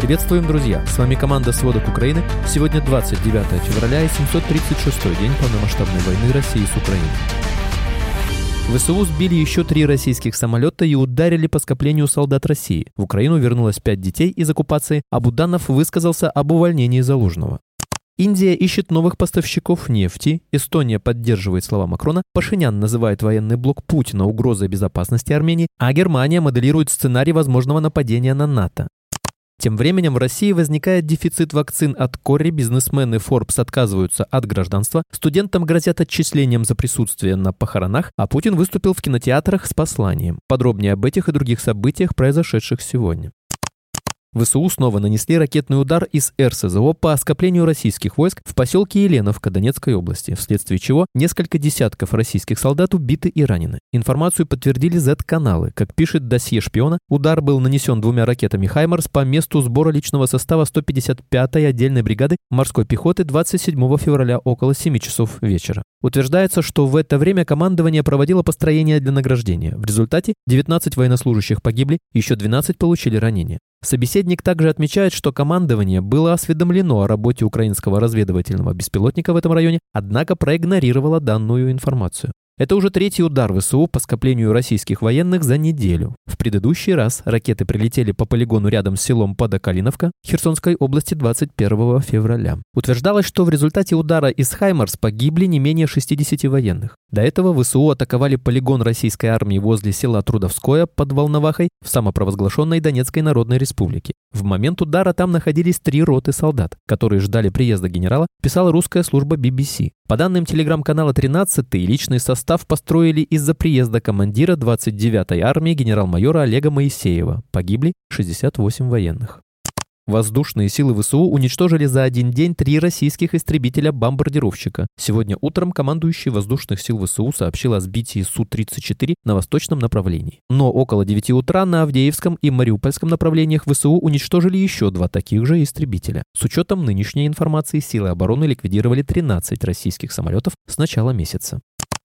Приветствуем, друзья! С вами команда «Сводок Украины». Сегодня 29 февраля и 736 день полномасштабной войны России с Украиной. ВСУ сбили еще три российских самолета и ударили по скоплению солдат России. В Украину вернулось пять детей из оккупации, а Буданов высказался об увольнении Залужного. Индия ищет новых поставщиков нефти, Эстония поддерживает слова Макрона, Пашинян называет военный блок Путина угрозой безопасности Армении, а Германия моделирует сценарий возможного нападения на НАТО. Тем временем в России возникает дефицит вакцин от кори, бизнесмены Forbes отказываются от гражданства, студентам грозят отчислением за присутствие на похоронах, а Путин выступил в кинотеатрах с посланием. Подробнее об этих и других событиях, произошедших сегодня. ВСУ снова нанесли ракетный удар из РСЗО по скоплению российских войск в поселке Еленовка Донецкой области, вследствие чего несколько десятков российских солдат убиты и ранены. Информацию подтвердили Z-каналы. Как пишет досье шпиона, удар был нанесен двумя ракетами «Хаймарс» по месту сбора личного состава 155-й отдельной бригады морской пехоты 27 февраля около 7 часов вечера. Утверждается, что в это время командование проводило построение для награждения. В результате 19 военнослужащих погибли, еще 12 получили ранения. Собеседник также отмечает, что командование было осведомлено о работе украинского разведывательного беспилотника в этом районе, однако проигнорировало данную информацию. Это уже третий удар ВСУ по скоплению российских военных за неделю. В предыдущий раз ракеты прилетели по полигону рядом с селом Подокалиновка Херсонской области 21 февраля. Утверждалось, что в результате удара из Хаймарс погибли не менее 60 военных. До этого ВСУ атаковали полигон российской армии возле села Трудовское под Волновахой в самопровозглашенной Донецкой Народной Республике. В момент удара там находились три роты солдат, которые ждали приезда генерала, писала русская служба BBC. По данным телеграм-канала 13 личный состав построили из-за приезда командира 29-й армии генерал-майора Олега Моисеева. Погибли 68 военных. Воздушные силы ВСУ уничтожили за один день три российских истребителя-бомбардировщика. Сегодня утром командующий воздушных сил ВСУ сообщил о сбитии Су-34 на восточном направлении. Но около 9 утра на Авдеевском и Мариупольском направлениях ВСУ уничтожили еще два таких же истребителя. С учетом нынешней информации силы обороны ликвидировали 13 российских самолетов с начала месяца.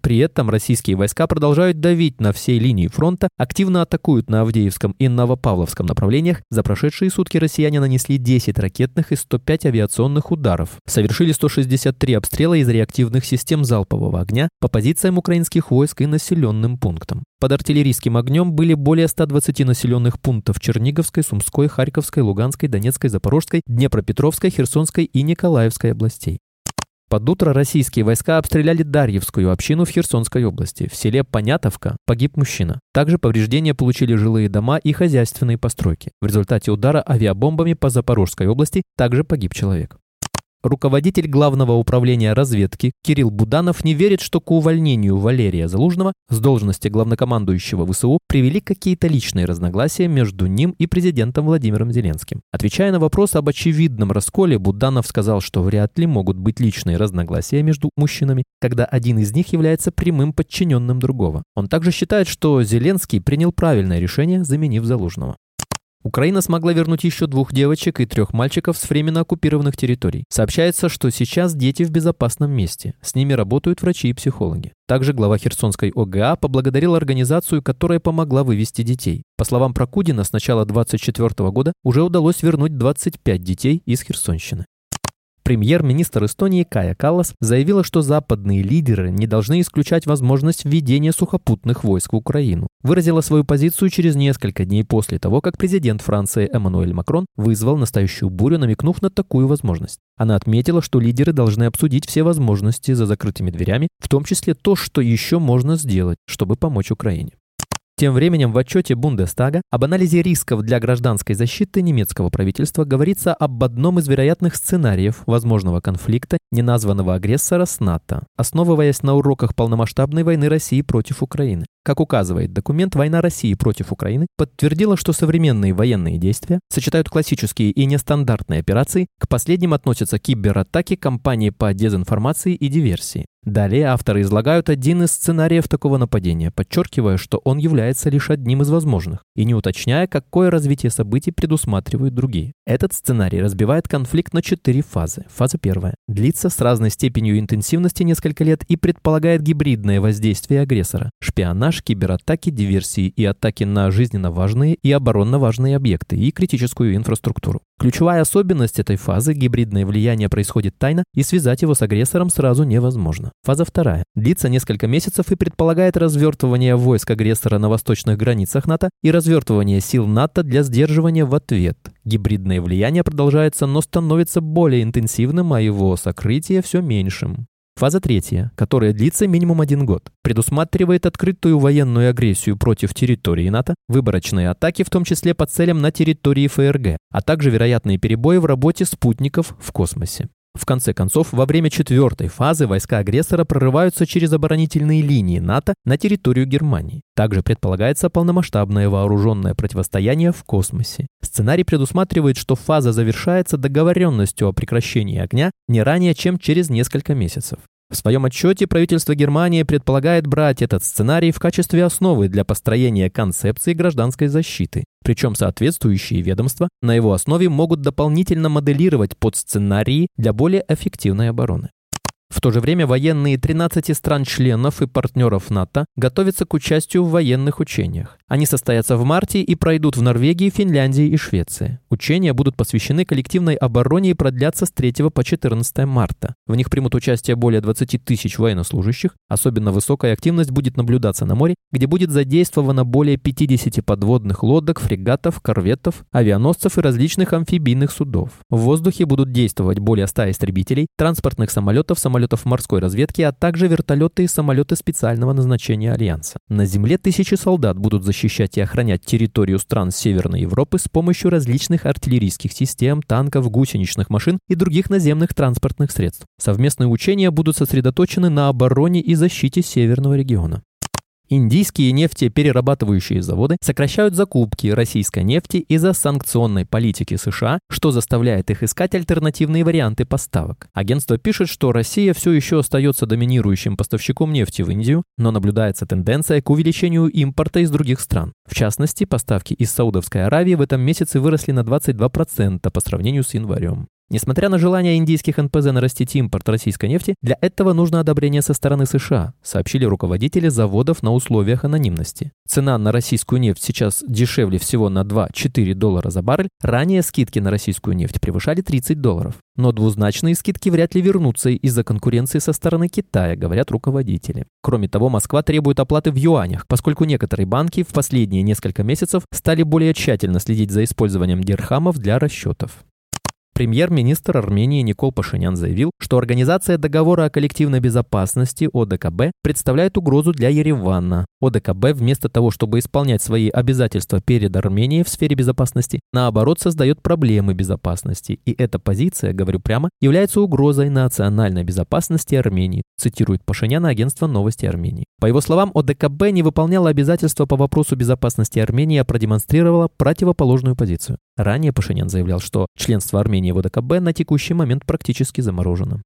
При этом российские войска продолжают давить на всей линии фронта, активно атакуют на Авдеевском и Новопавловском направлениях. За прошедшие сутки россияне нанесли 10 ракетных и 105 авиационных ударов. Совершили 163 обстрела из реактивных систем залпового огня по позициям украинских войск и населенным пунктам. Под артиллерийским огнем были более 120 населенных пунктов Черниговской, Сумской, Харьковской, Луганской, Донецкой, Запорожской, Днепропетровской, Херсонской и Николаевской областей. Под утро российские войска обстреляли Дарьевскую общину в Херсонской области. В селе Понятовка погиб мужчина. Также повреждения получили жилые дома и хозяйственные постройки. В результате удара авиабомбами по Запорожской области также погиб человек. Руководитель Главного управления разведки Кирилл Буданов не верит, что к увольнению Валерия Залужного с должности главнокомандующего ВСУ привели какие-то личные разногласия между ним и президентом Владимиром Зеленским. Отвечая на вопрос об очевидном расколе, Буданов сказал, что вряд ли могут быть личные разногласия между мужчинами, когда один из них является прямым подчиненным другого. Он также считает, что Зеленский принял правильное решение, заменив Залужного. Украина смогла вернуть еще двух девочек и трех мальчиков с временно оккупированных территорий. Сообщается, что сейчас дети в безопасном месте. С ними работают врачи и психологи. Также глава Херсонской ОГА поблагодарил организацию, которая помогла вывести детей. По словам Прокудина, с начала 2024 года уже удалось вернуть 25 детей из Херсонщины. Премьер-министр Эстонии Кая Каллас заявила, что западные лидеры не должны исключать возможность введения сухопутных войск в Украину. Выразила свою позицию через несколько дней после того, как президент Франции Эммануэль Макрон вызвал настоящую бурю, намекнув на такую возможность. Она отметила, что лидеры должны обсудить все возможности за закрытыми дверями, в том числе то, что еще можно сделать, чтобы помочь Украине. Тем временем в отчете Бундестага об анализе рисков для гражданской защиты немецкого правительства говорится об одном из вероятных сценариев возможного конфликта неназванного агрессора с НАТО, основываясь на уроках полномасштабной войны России против Украины. Как указывает документ, война России против Украины подтвердила, что современные военные действия сочетают классические и нестандартные операции, к последним относятся кибератаки, кампании по дезинформации и диверсии. Далее авторы излагают один из сценариев такого нападения, подчеркивая, что он является лишь одним из возможных, и не уточняя, какое развитие событий предусматривают другие. Этот сценарий разбивает конфликт на четыре фазы. Фаза первая. Длится с разной степенью интенсивности несколько лет и предполагает гибридное воздействие агрессора, шпионаж, кибератаки, диверсии и атаки на жизненно важные и оборонно важные объекты и критическую инфраструктуру. Ключевая особенность этой фазы – гибридное влияние происходит тайно, и связать его с агрессором сразу невозможно. Фаза вторая. Длится несколько месяцев и предполагает развертывание войск агрессора на восточных границах НАТО и развертывание сил НАТО для сдерживания в ответ. Гибридное влияние продолжается, но становится более интенсивным, а его сокрытие все меньшим. Фаза третья, которая длится минимум один год, предусматривает открытую военную агрессию против территории НАТО, выборочные атаки, в том числе по целям на территории ФРГ, а также вероятные перебои в работе спутников в космосе. В конце концов, во время четвертой фазы войска агрессора прорываются через оборонительные линии НАТО на территорию Германии. Также предполагается полномасштабное вооруженное противостояние в космосе. Сценарий предусматривает, что фаза завершается договоренностью о прекращении огня не ранее, чем через несколько месяцев. В своем отчете правительство Германии предполагает брать этот сценарий в качестве основы для построения концепции гражданской защиты. Причем соответствующие ведомства на его основе могут дополнительно моделировать подсценарии для более эффективной обороны. В то же время военные 13 стран-членов и партнеров НАТО готовятся к участию в военных учениях. Они состоятся в марте и пройдут в Норвегии, Финляндии и Швеции. Учения будут посвящены коллективной обороне и продлятся с 3 по 14 марта. В них примут участие более 20 тысяч военнослужащих. Особенно высокая активность будет наблюдаться на море, где будет задействовано более 50 подводных лодок, фрегатов, корветов, авианосцев и различных амфибийных судов. В воздухе будут действовать более 100 истребителей, транспортных самолетов, самолетов морской разведки, а также вертолеты и самолеты специального назначения Альянса. На земле тысячи солдат будут защищать и охранять территорию стран Северной Европы с помощью различных артиллерийских систем, танков, гусеничных машин и других наземных транспортных средств. Совместные учения будут сосредоточены на обороне и защите Северного региона. Индийские нефтеперерабатывающие заводы сокращают закупки российской нефти из-за санкционной политики США, что заставляет их искать альтернативные варианты поставок. Агентство пишет, что Россия все еще остается доминирующим поставщиком нефти в Индию, но наблюдается тенденция к увеличению импорта из других стран. В частности, поставки из Саудовской Аравии в этом месяце выросли на 22% по сравнению с январем. Несмотря на желание индийских НПЗ нарастить импорт российской нефти, для этого нужно одобрение со стороны США, сообщили руководители заводов на условиях анонимности. Цена на российскую нефть сейчас дешевле всего на 2-4 доллара за баррель, ранее скидки на российскую нефть превышали 30 долларов. Но двузначные скидки вряд ли вернутся из-за конкуренции со стороны Китая, говорят руководители. Кроме того, Москва требует оплаты в юанях, поскольку некоторые банки в последние несколько месяцев стали более тщательно следить за использованием дирхамов для расчетов. Премьер-министр Армении Никол Пашинян заявил, что Организация договора о коллективной безопасности ОДКБ представляет угрозу для Еревана. ОДКБ вместо того, чтобы исполнять свои обязательства перед Арменией в сфере безопасности, наоборот создает проблемы безопасности. И эта позиция, говорю прямо, является угрозой национальной безопасности Армении, цитирует Пашиняна агентство «Новости Армении». По его словам, ОДКБ не выполняла обязательства по вопросу безопасности Армении, а продемонстрировала противоположную позицию. Ранее Пашинян заявлял, что членство Армении в ОДКБ на текущий момент практически заморожено.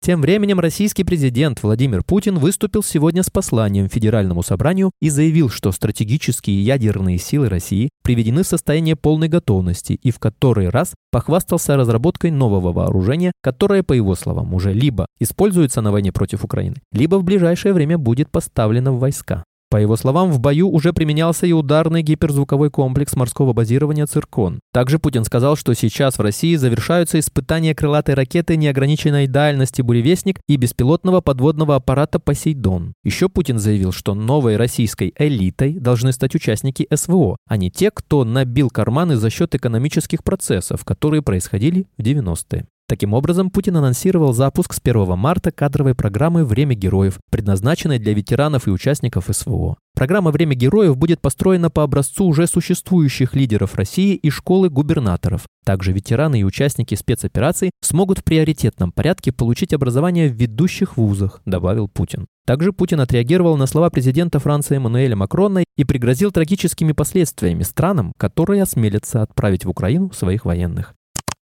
Тем временем российский президент Владимир Путин выступил сегодня с посланием Федеральному собранию и заявил, что стратегические ядерные силы России приведены в состояние полной готовности и в который раз похвастался разработкой нового вооружения, которое, по его словам, уже либо используется на войне против Украины, либо в ближайшее время будет поставлено в войска. По его словам, в бою уже применялся и ударный гиперзвуковой комплекс морского базирования «Циркон». Также Путин сказал, что сейчас в России завершаются испытания крылатой ракеты неограниченной дальности «Буревестник» и беспилотного подводного аппарата «Посейдон». Еще Путин заявил, что новой российской элитой должны стать участники СВО, а не те, кто набил карманы за счет экономических процессов, которые происходили в 90-е. Таким образом, Путин анонсировал запуск с 1 марта кадровой программы «Время героев», предназначенной для ветеранов и участников СВО. Программа «Время героев» будет построена по образцу уже существующих лидеров России и школы губернаторов. Также ветераны и участники спецопераций смогут в приоритетном порядке получить образование в ведущих вузах, добавил Путин. Также Путин отреагировал на слова президента Франции Эммануэля Макрона и пригрозил трагическими последствиями странам, которые осмелятся отправить в Украину своих военных.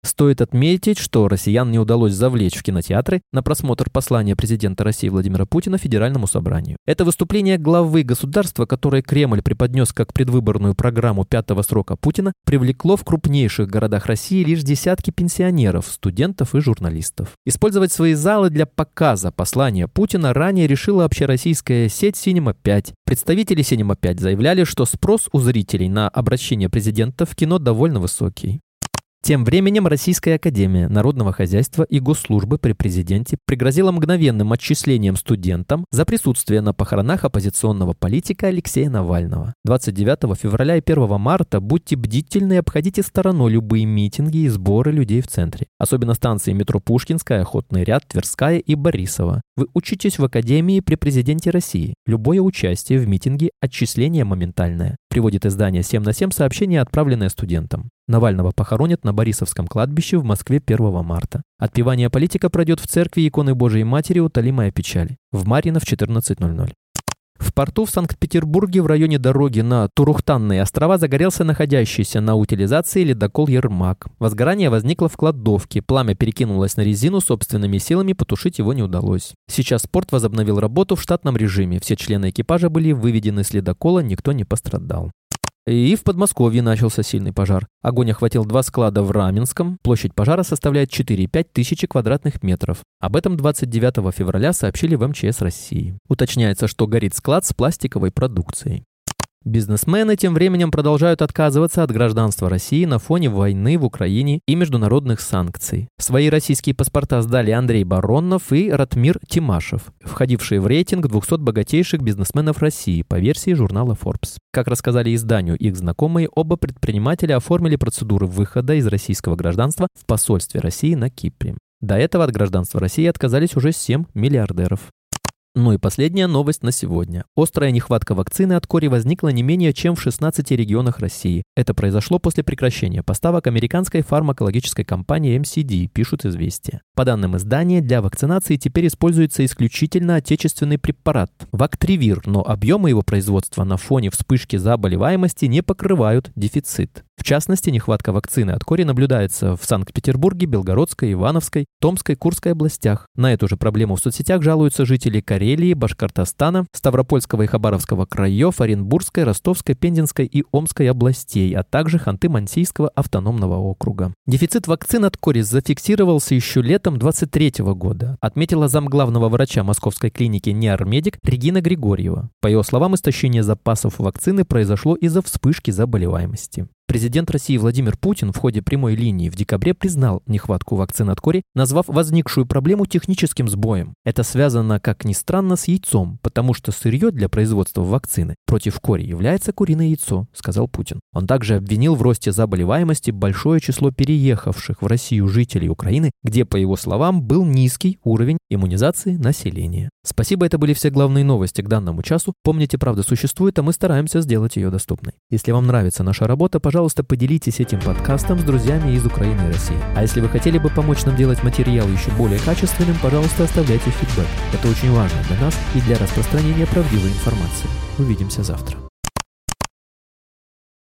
Стоит отметить, что россиян не удалось завлечь в кинотеатры на просмотр послания президента России Владимира Путина Федеральному собранию. Это выступление главы государства, которое Кремль преподнес как предвыборную программу пятого срока Путина, привлекло в крупнейших городах России лишь десятки пенсионеров, студентов и журналистов. Использовать свои залы для показа послания Путина ранее решила общероссийская сеть Cinema 5. Представители Cinema 5 заявляли, что спрос у зрителей на обращение президента в кино довольно высокий. Тем временем Российская Академия Народного хозяйства и Госслужбы при президенте пригрозила мгновенным отчислением студентам за присутствие на похоронах оппозиционного политика Алексея Навального. 29 февраля и 1 марта будьте бдительны и обходите стороной любые митинги и сборы людей в центре. Особенно станции метро Пушкинская, Охотный ряд, Тверская и Борисова. Вы учитесь в Академии при президенте России. Любое участие в митинге – отчисление моментальное. Приводит издание 7 на 7 сообщение, отправленное студентам. Навального похоронят на Борисовском кладбище в Москве 1 марта. Отпевание политика пройдет в церкви иконы Божией Матери «Утолимая печаль» в Марьино в 14.00. В порту в Санкт-Петербурге в районе дороги на Турухтанные острова загорелся находящийся на утилизации ледокол «Ермак». Возгорание возникло в кладовке, пламя перекинулось на резину, собственными силами потушить его не удалось. Сейчас порт возобновил работу в штатном режиме, все члены экипажа были выведены с ледокола, никто не пострадал. И в Подмосковье начался сильный пожар. Огонь охватил два склада в Раменском. Площадь пожара составляет 4-5 тысячи квадратных метров. Об этом 29 февраля сообщили в МЧС России. Уточняется, что горит склад с пластиковой продукцией. Бизнесмены тем временем продолжают отказываться от гражданства России на фоне войны в Украине и международных санкций. Свои российские паспорта сдали Андрей Баронов и Ратмир Тимашев, входившие в рейтинг 200 богатейших бизнесменов России по версии журнала Forbes. Как рассказали изданию их знакомые, оба предпринимателя оформили процедуры выхода из российского гражданства в посольстве России на Кипре. До этого от гражданства России отказались уже 7 миллиардеров. Ну и последняя новость на сегодня. Острая нехватка вакцины от кори возникла не менее чем в 16 регионах России. Это произошло после прекращения поставок американской фармакологической компании MCD, пишут известия. По данным издания, для вакцинации теперь используется исключительно отечественный препарат – Вактривир, но объемы его производства на фоне вспышки заболеваемости не покрывают дефицит. В частности, нехватка вакцины от кори наблюдается в Санкт-Петербурге, Белгородской, Ивановской, Томской, Курской областях. На эту же проблему в соцсетях жалуются жители Карелии, Башкортостана, Ставропольского и Хабаровского краев, Оренбургской, Ростовской, Пензенской и Омской областей, а также Ханты-Мансийского автономного округа. Дефицит вакцин от кори зафиксировался еще летом 23 года, отметила замглавного врача московской клиники Неармедик Регина Григорьева. По ее словам, истощение запасов вакцины произошло из-за вспышки заболеваемости. Президент России Владимир Путин в ходе прямой линии в декабре признал нехватку вакцин от кори, назвав возникшую проблему техническим сбоем. Это связано, как ни странно, с яйцом, потому что сырье для производства вакцины против кори является куриное яйцо, сказал Путин. Он также обвинил в росте заболеваемости большое число переехавших в Россию жителей Украины, где, по его словам, был низкий уровень иммунизации населения. Спасибо, это были все главные новости к данному часу. Помните, правда существует, а мы стараемся сделать ее доступной. Если вам нравится наша работа, пожалуйста, пожалуйста, поделитесь этим подкастом с друзьями из Украины и России. А если вы хотели бы помочь нам делать материал еще более качественным, пожалуйста, оставляйте фидбэк. Это очень важно для нас и для распространения правдивой информации. Увидимся завтра.